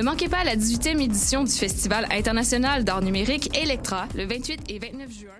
Ne manquez pas la 18e édition du Festival international d'art numérique Electra le 28 et 29 juin.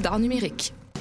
d'art numérique.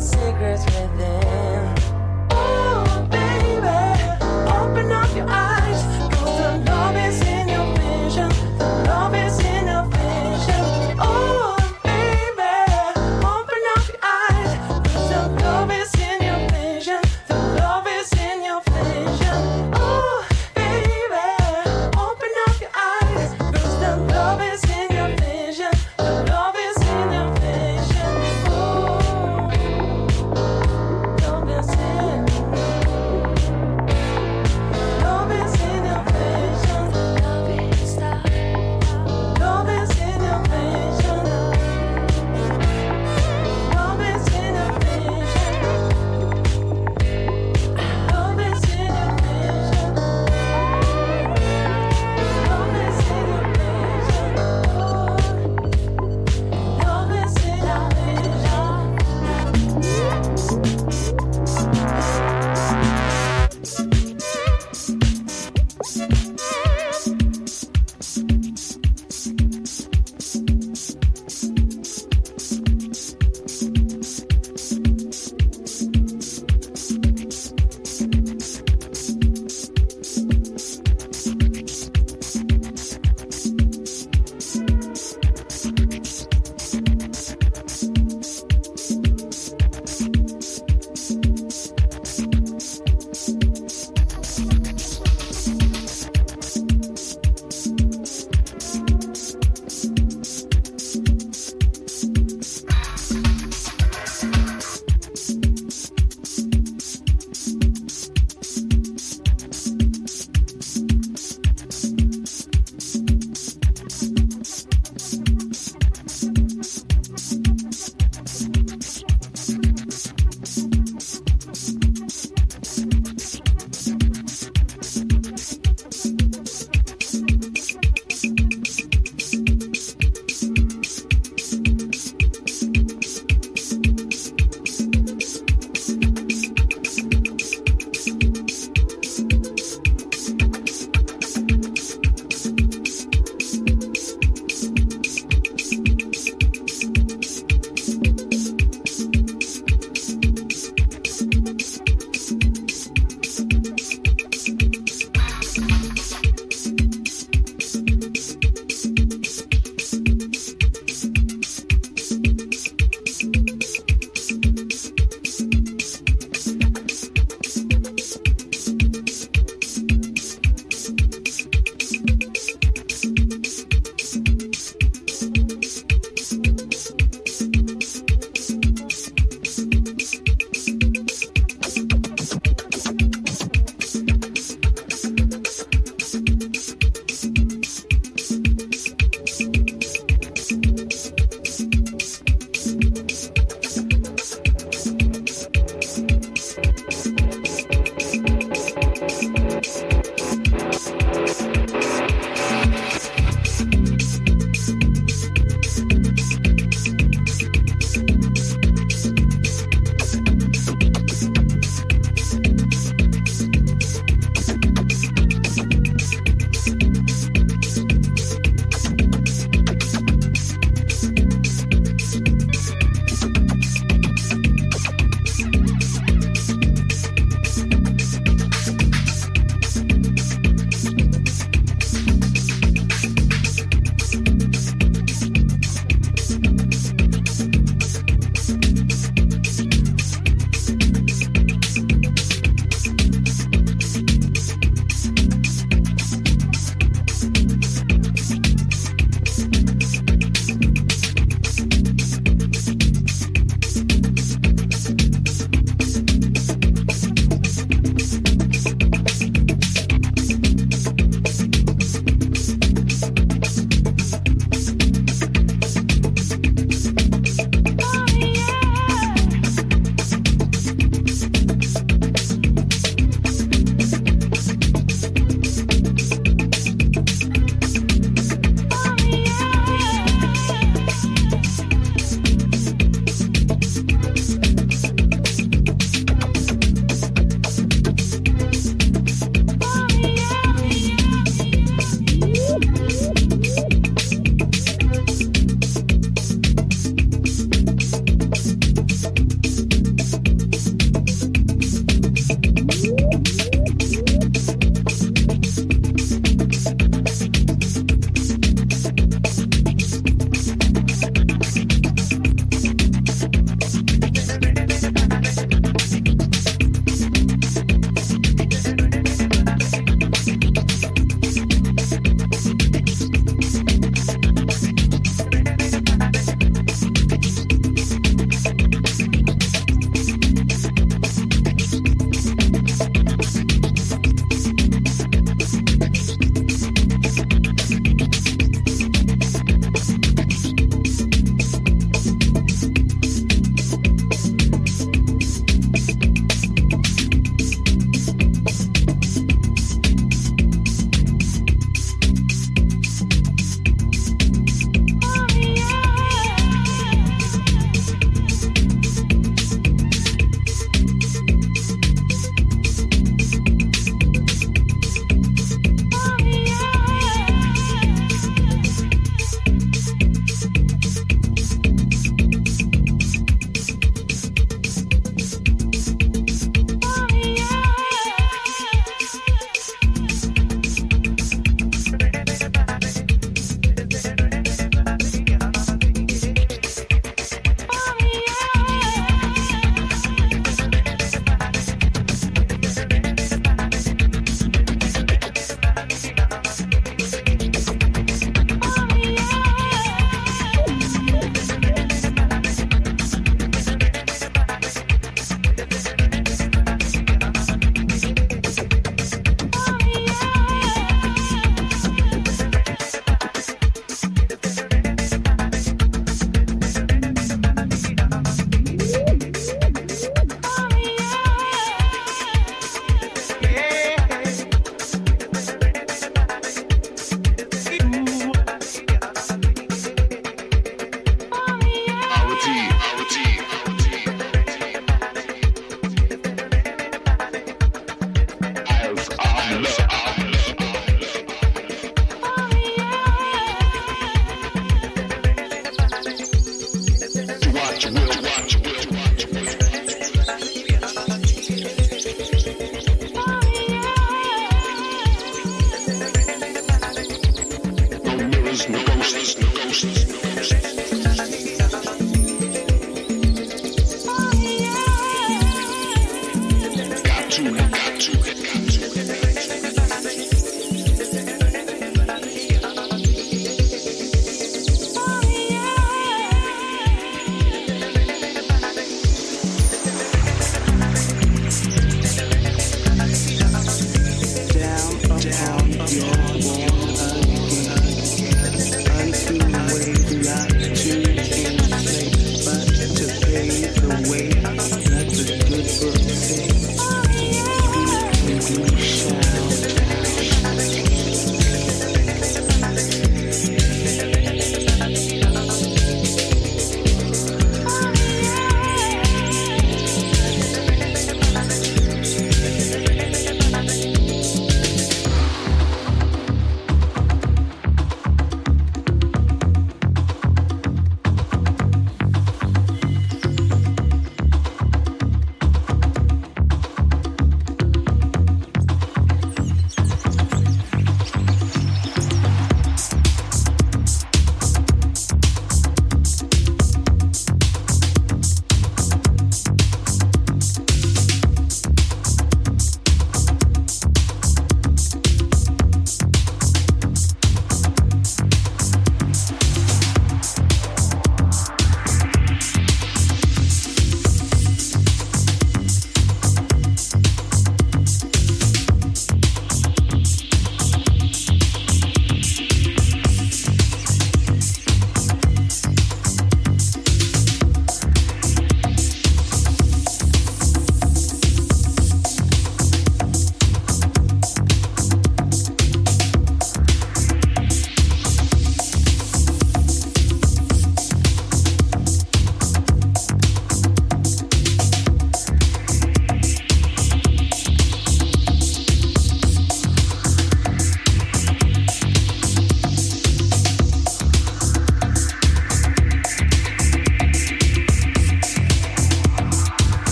Secrets